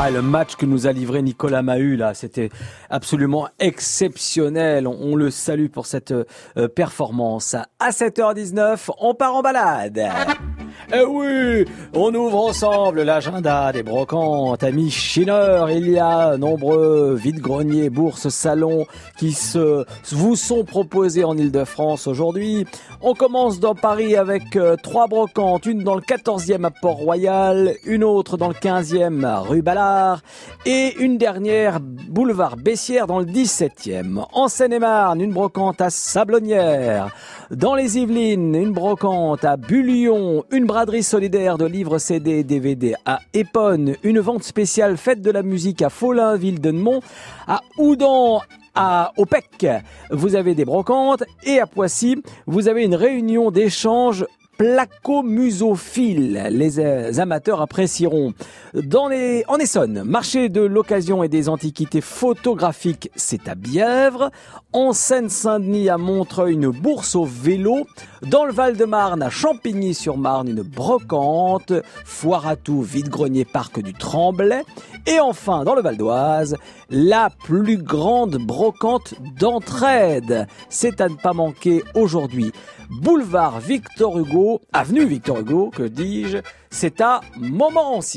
Ah, le match que nous a livré Nicolas Mahut, là, c'était absolument exceptionnel. On, le salue pour cette euh, performance. À 7h19, on part en balade. Eh oui, on ouvre ensemble l'agenda des brocantes. Amis chineurs, il y a nombreux vides-greniers, bourses, salons qui se, vous sont proposés en Ile-de-France aujourd'hui. On commence dans Paris avec euh, trois brocantes, une dans le 14e à Port-Royal, une autre dans le 15e rue Ballard et une dernière boulevard Bessières dans le 17e. En Seine-et-Marne, une brocante à Sablonnières. Dans les Yvelines, une brocante à Bullion, une braderie solidaire de livres CD et DVD à Éponne, une vente spéciale fête de la musique à Follin, ville de Nemont, à Oudan, à OPEC, vous avez des brocantes et à Poissy, vous avez une réunion d'échange placomusophile. Les euh, amateurs apprécieront. Dans les, en Essonne, marché de l'occasion et des antiquités photographiques, c'est à Bièvre. En Seine-Saint-Denis, à Montreuil, une bourse au vélo. Dans le Val-de-Marne, à Champigny-sur-Marne, une brocante. Foire à tout, vide-grenier, parc du Tremblay. Et enfin, dans le Val d'Oise, la plus grande brocante d'entraide. C'est à ne pas manquer aujourd'hui. Boulevard Victor Hugo, avenue Victor Hugo, que dis-je, c'est à Montmorency.